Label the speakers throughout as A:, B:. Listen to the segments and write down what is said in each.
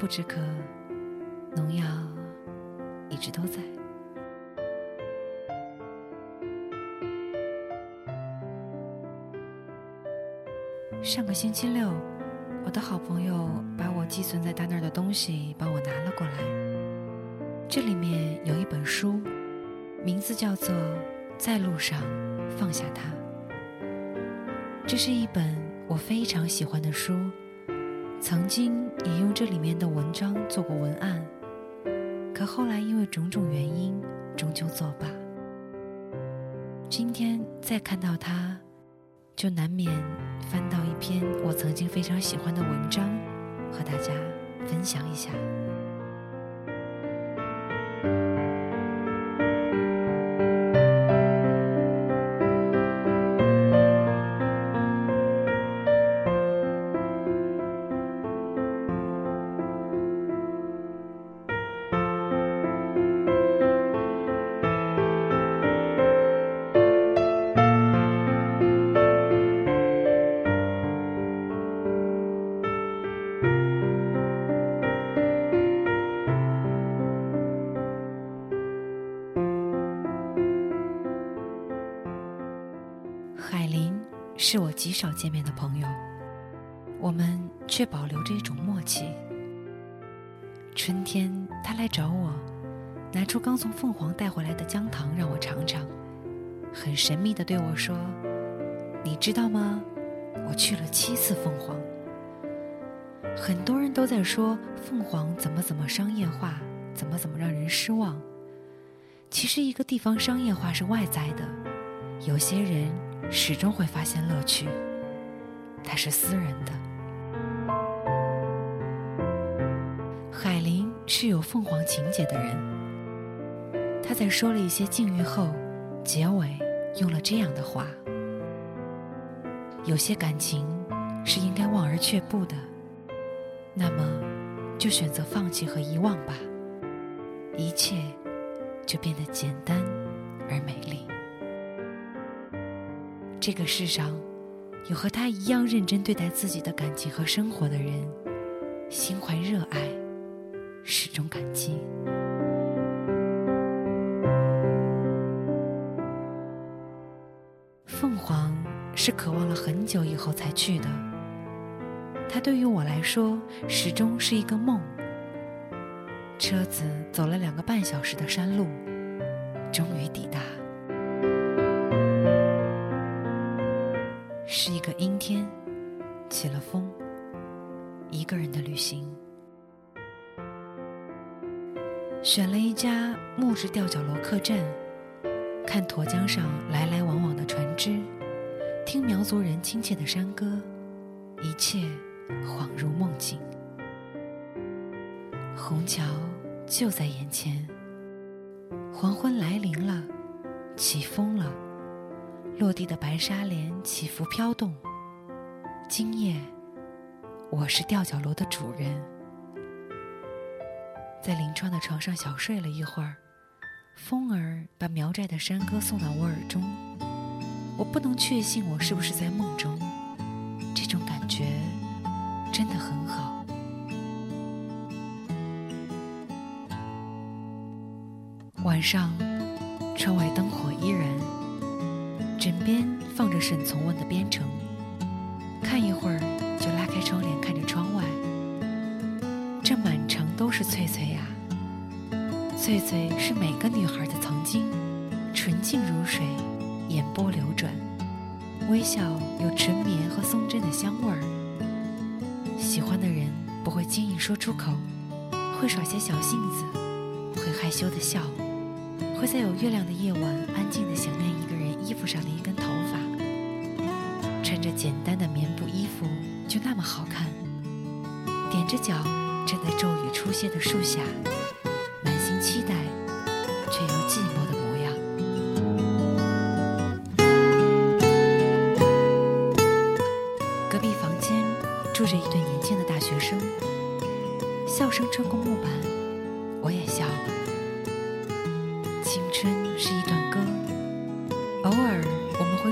A: 不知渴，农药一直都在。上个星期六，我的好朋友把我寄存在他那儿的东西帮我拿了过来。这里面有一本书，名字叫做《在路上放下它》。这是一本我非常喜欢的书，曾经也用这里面的文章做过文案，可后来因为种种原因，终究作罢。今天再看到它，就难免翻到一篇我曾经非常喜欢的文章，和大家分享一下。是我极少见面的朋友，我们却保留着一种默契。春天，他来找我，拿出刚从凤凰带回来的姜糖让我尝尝，很神秘的对我说：“你知道吗？我去了七次凤凰。很多人都在说凤凰怎么怎么商业化，怎么怎么让人失望。其实，一个地方商业化是外在的，有些人。”始终会发现乐趣，它是私人的。海林是有凤凰情节的人，他在说了一些境遇后，结尾用了这样的话：有些感情是应该望而却步的，那么就选择放弃和遗忘吧，一切就变得简单而美丽。这个世上，有和他一样认真对待自己的感情和生活的人，心怀热爱，始终感激。凤凰是渴望了很久以后才去的，它对于我来说始终是一个梦。车子走了两个半小时的山路，终于抵达。是一个阴天，起了风。一个人的旅行，选了一家木质吊脚楼客栈，看沱江上来来往往的船只，听苗族人亲切的山歌，一切恍如梦境。虹桥就在眼前，黄昏来临了，起风了。落地的白纱帘起伏飘动。今夜，我是吊脚楼的主人，在临窗的床上小睡了一会儿，风儿把苗寨的山歌送到我耳中。我不能确信我是不是在梦中，这种感觉真的很好。晚上，窗外灯火依然。枕边放着沈从文的《边城》，看一会儿就拉开窗帘看着窗外。这满城都是翠翠呀，翠翠是每个女孩的曾经，纯净如水，眼波流转，微笑有纯棉和松针的香味儿。喜欢的人不会轻易说出口，会耍些小性子，会害羞的笑，会在有月亮的夜晚安静的想念。衣服上的一根头发，穿着简单的棉布衣服就那么好看。踮着脚站在骤雨初歇的树下，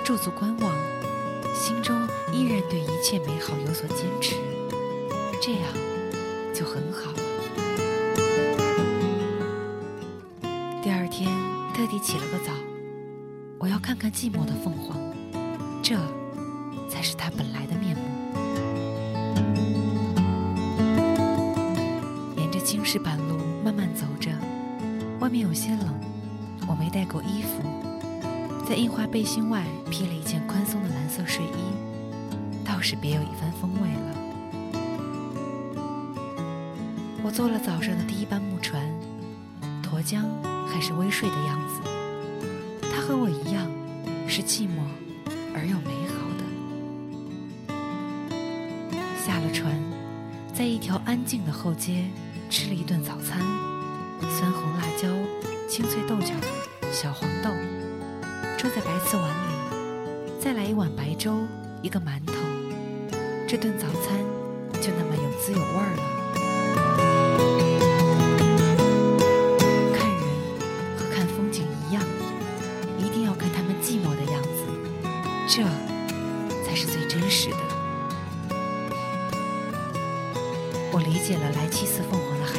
A: 驻足观望，心中依然对一切美好有所坚持。这样就很好了。第二天特地起了个早，我要看看寂寞的凤凰，这才是它本来的面目。沿着青石板路慢慢走着，外面有些冷，我没带够衣服，在印花背心外披了一件宽松的蓝色睡衣，倒是别有一番风味了。我坐了早上的第一班木船，沱江还是微睡的样子。它和我一样，是寂寞而又美好的。下了船，在一条安静的后街吃了一顿早餐：酸红辣椒、清脆豆角、小黄豆，装在白瓷碗里，再来一碗白粥，一个馒头。这顿早餐就那么有滋有味了。看人和看风景一样，一定要看他们寂寞的样子，这才是最真实的。我理解了来气似凤凰的海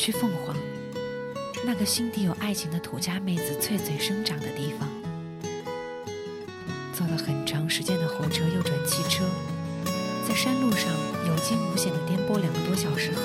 A: 去凤凰，那个心底有爱情的土家妹子翠翠生长的地方。坐了很长时间的火车，又转汽车，在山路上有惊无险的颠簸两个多小时后，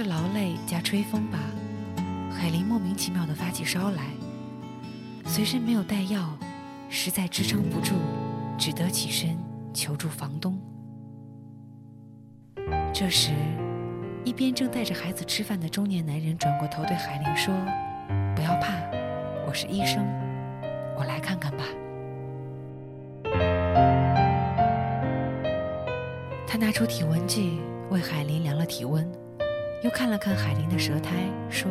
A: 是劳累加吹风吧，海林莫名其妙的发起烧来，随身没有带药，实在支撑不住，只得起身求助房东。这时，一边正带着孩子吃饭的中年男人转过头对海林说：“不要怕，我是医生。”我来看看吧。他拿出体温计为海林量了体温，又看了看海玲的舌苔，说：“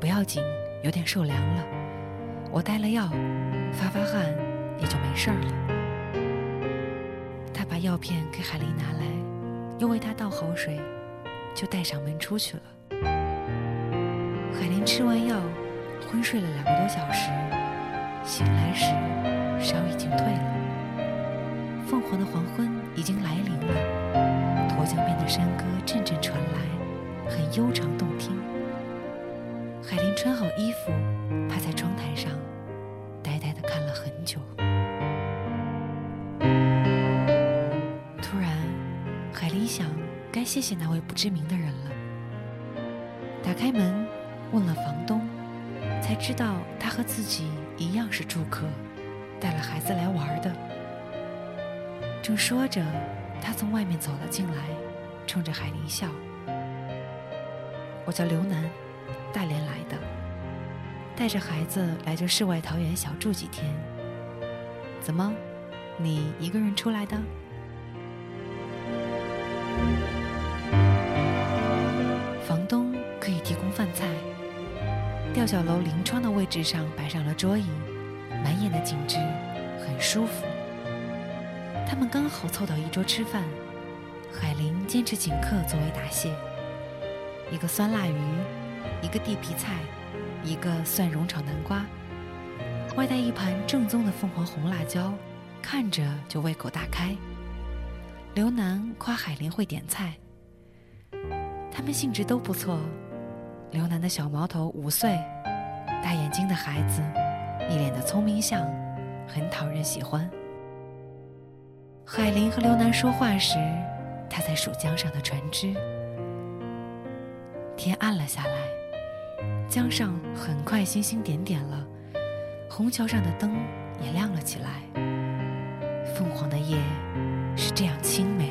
A: 不要紧，有点受凉了。我带了药，发发汗也就没事儿了。”他把药片给海玲拿来，又为她倒好水，就带上门出去了。海玲吃完药，昏睡了两个多小时。醒来时，烧已经退了。凤凰的黄昏已经来临了，沱江边的山歌阵阵传来，很悠长动听。海玲穿好衣服，趴在窗台上，呆呆地看了很久。突然，海玲想，该谢谢那位不知名的人了。打开门，问了房东，才知道他和自己一样是住客，带了孩子来玩的。正说着，他从外面走了进来，冲着海玲笑：“我叫刘楠，大连来的，带着孩子来这世外桃源小住几天。怎么，你一个人出来的？”房东可以提供饭菜。吊脚楼临窗的位置上摆上了桌椅，满眼的景致，很舒服。他们刚好凑到一桌吃饭，海玲坚持请客作为答谢。一个酸辣鱼，一个地皮菜，一个蒜蓉炒南瓜，外带一盘正宗的凤凰红辣椒，看着就胃口大开。刘楠夸海林会点菜，他们兴致都不错。刘楠的小毛头五岁，大眼睛的孩子，一脸的聪明相，很讨人喜欢。海林和刘楠说话时，他在数江上的船只。天暗了下来，江上很快星星点点了，虹桥上的灯也亮了起来。凤凰的夜是这样清美。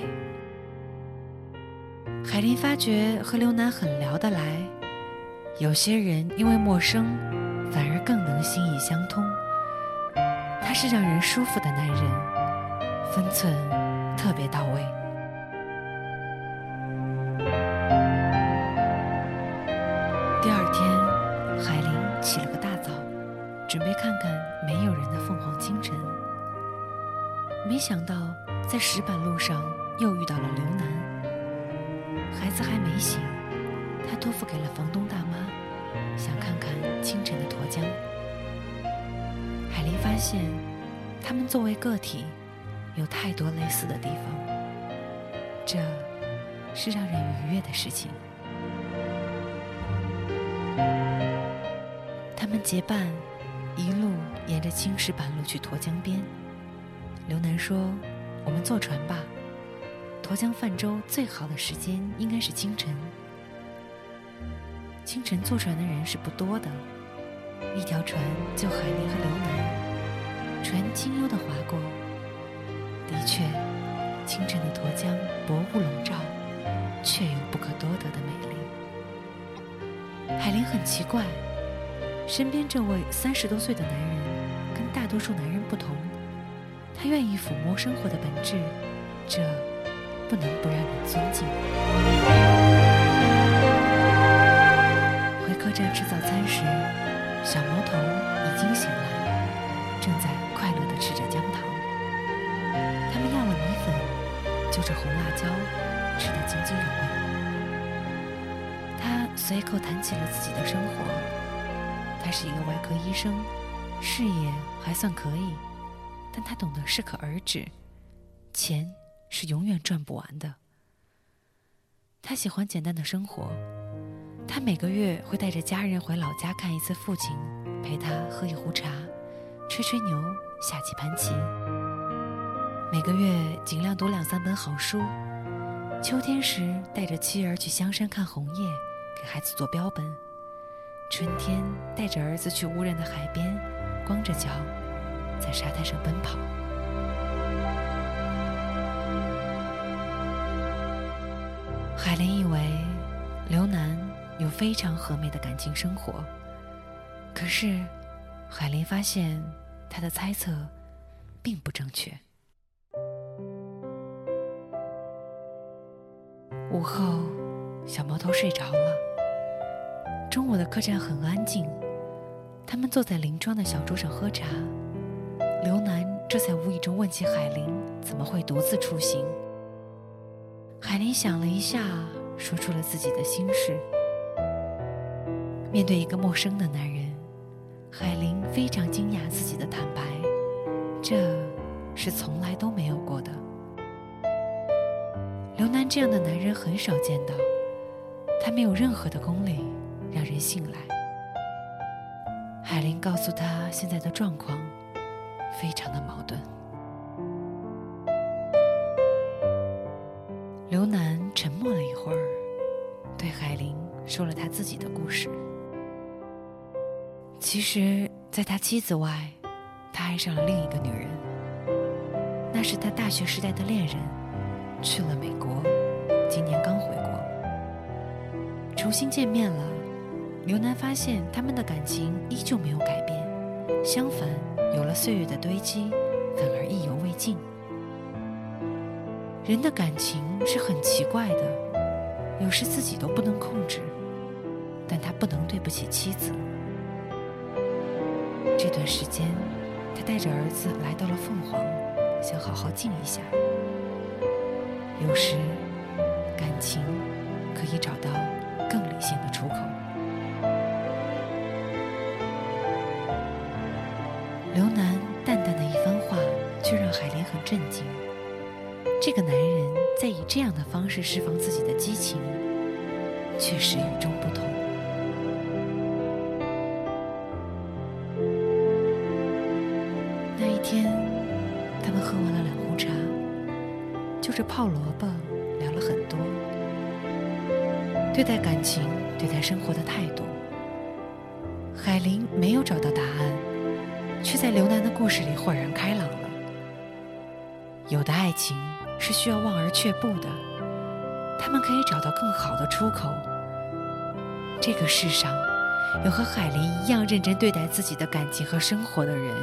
A: 海林发觉和刘楠很聊得来。有些人因为陌生，反而更能心意相通。他是让人舒服的男人，分寸特别到位。想到在石板路上又遇到了刘楠。孩子还没醒，他托付给了房东大妈。想看看清晨的沱江，海林发现，他们作为个体，有太多类似的地方，这是让人愉悦的事情。他们结伴，一路沿着青石板路去沱江边。刘楠说：“我们坐船吧，沱江泛舟最好的时间应该是清晨。”清晨坐船的人是不多的，一条船就海林和刘楠，船轻悠地划过。的确，清晨的沱江薄雾笼罩，却有不可多得的美丽。海林很奇怪，身边这位三十多岁的男人，跟大多数男人不同，他愿意抚摸生活的本质，这不能不让人尊敬。回客栈吃早餐时，小毛头已经醒来，正在快乐地吃着姜糖。他们要了米粉，就着红辣椒，吃得津津有味。他随口谈起了自己的生活。他是一个外科医生，事业还算可以，但他懂得适可而止，钱是永远赚不完的。他喜欢简单的生活。他每个月会带着家人回老家看一次父亲，陪他喝一壶茶，吹吹牛，下几盘棋。每个月尽量读两三本好书。秋天时带着妻儿去香山看红叶，给孩子做标本。春天带着儿子去无人的海边，光着脚在沙滩上奔跑。海林以为刘楠。有非常和美的感情生活，可是海林发现他的猜测并不正确。午后，小毛头睡着了。中午的客栈很安静，他们坐在临窗的小桌上喝茶。刘楠这才无意中问起海林怎么会独自出行。海林想了一下，说出了自己的心事。面对一个陌生的男人，海林非常惊讶自己的坦白，这是从来都没有过的。刘楠这样的男人很少见到，他没有任何的功力让人信赖。海林告诉他现在的状况，非常的矛盾。刘楠沉默了一会儿，对海玲说了他自己的故事。其实，在他妻子外，他爱上了另一个女人。那是他大学时代的恋人，去了美国，今年刚回国。重新见面了，刘楠发现他们的感情依旧没有改，相反，有了岁月的堆积，反而意犹未尽。人的感情是很奇怪的，有时自己都不能控制，但他不能对不起妻子。这段时间，他带着儿子来到了凤凰，想好好静一下。有时，感情可以找到震惊。这个男人在以这样的方式释放自己的激情，确实与众不同。那一天，他们喝完了两壶茶，就着泡萝卜聊了很多，对待感情、对待生活的态度。海林没有找到答案，却在刘楠的故事里豁然开朗。有的爱情。是需要望而却步的，他们可以找到更好的出口。这个世上，有和海林一样认真对待自己的感情和生活的人，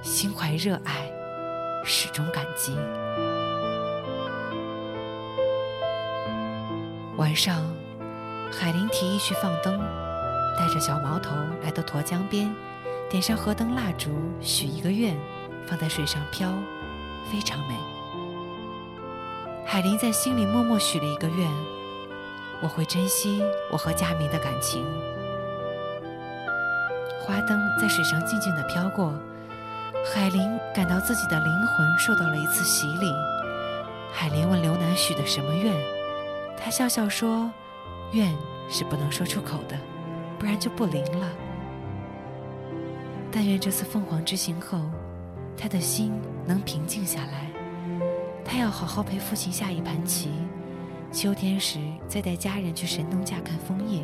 A: 心怀热爱，始终感激。晚上，海林提议去放灯，带着小毛头来到沱江边，点上河灯蜡烛，许一个愿，放在水上飘，非常美。海林在心里默默许了一个愿：我会珍惜我和佳明的感情。花灯在水上静静地飘过，海林感到自己的灵魂受到了一次洗礼。海林问刘楠许的什么愿，他笑笑说：“愿是不能说出口的，不然就不灵了。但愿这次凤凰之行后，他的心能平静下来。”他要好好陪父亲下一盘棋，秋天时再带家人去神农架看枫叶。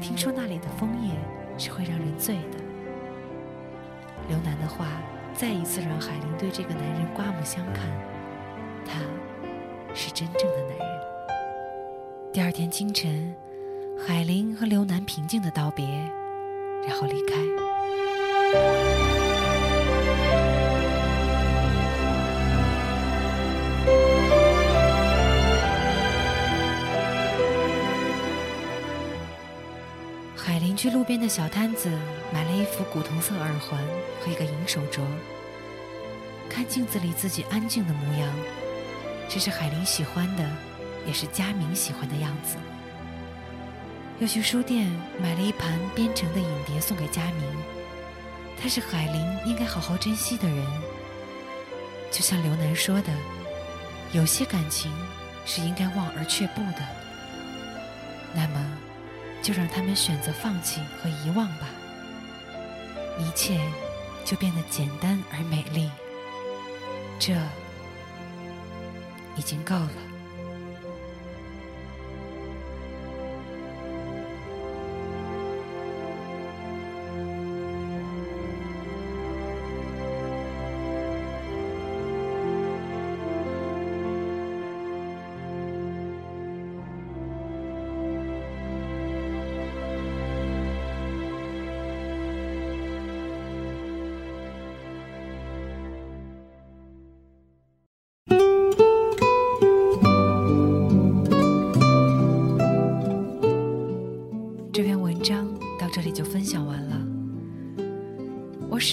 A: 听说那里的枫叶是会让人醉的。刘楠的话再一次让海林对这个男人刮目相看，他是真正的男人。第二天清晨，海林和刘楠平静的道别，然后离开。去路边的小摊子买了一副古铜色耳环和一个银手镯。看镜子里自己安静的模样，这是海玲喜欢的，也是佳明喜欢的样子。又去书店买了一盘编成的影碟送给佳明，他是海玲应该好好珍惜的人。就像刘楠说的，有些感情是应该望而却步的。那么。就让他们选择放弃和遗忘吧，一切就变得简单而美丽，这已经够了。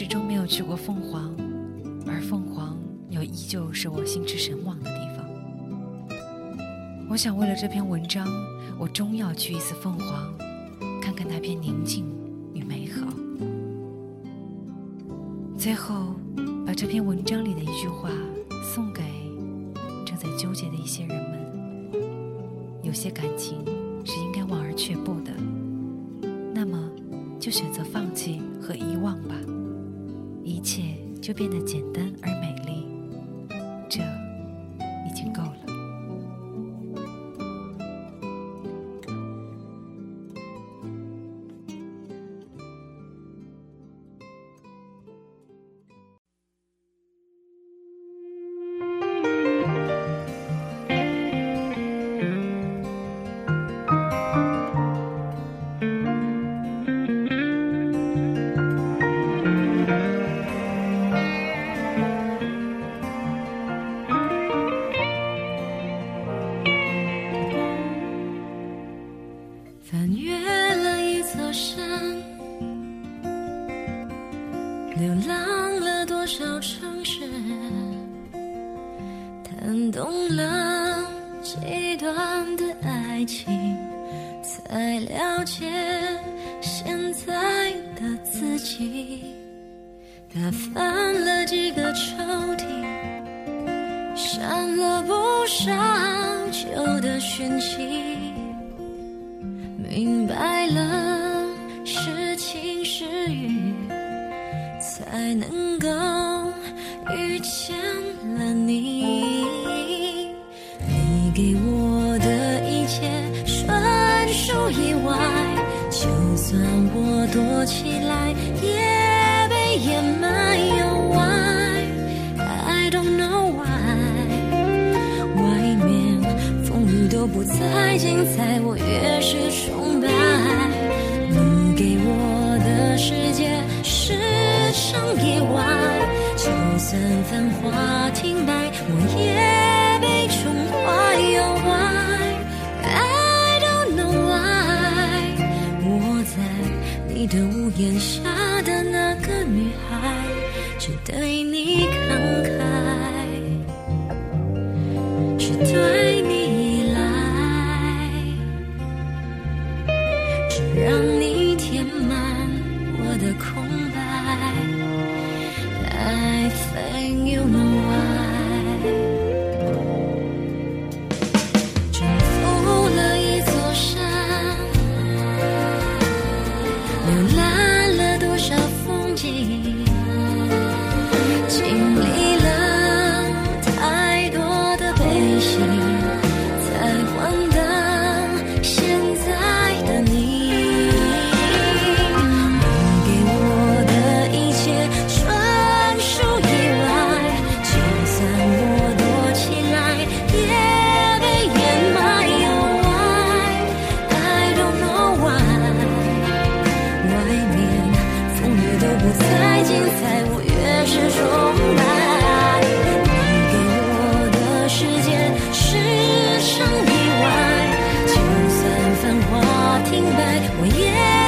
A: 终没有去过凤凰，而凤凰又依旧是我心驰神往的地方。我想为了这篇文章，我终要去一次凤凰，看看那片宁静与美好。最后，把这篇文章里的一句话送给正在纠结的一些人们：有些感情是应该望而却步的，那么就选择放弃和遗忘吧。就变得简单而
B: 打翻了几个抽屉，删了不少旧的讯息，明白了是晴是雨，才能够遇见了你。你给我的一切纯属意外，就算我躲起来。就不再精彩，我越是我听白我也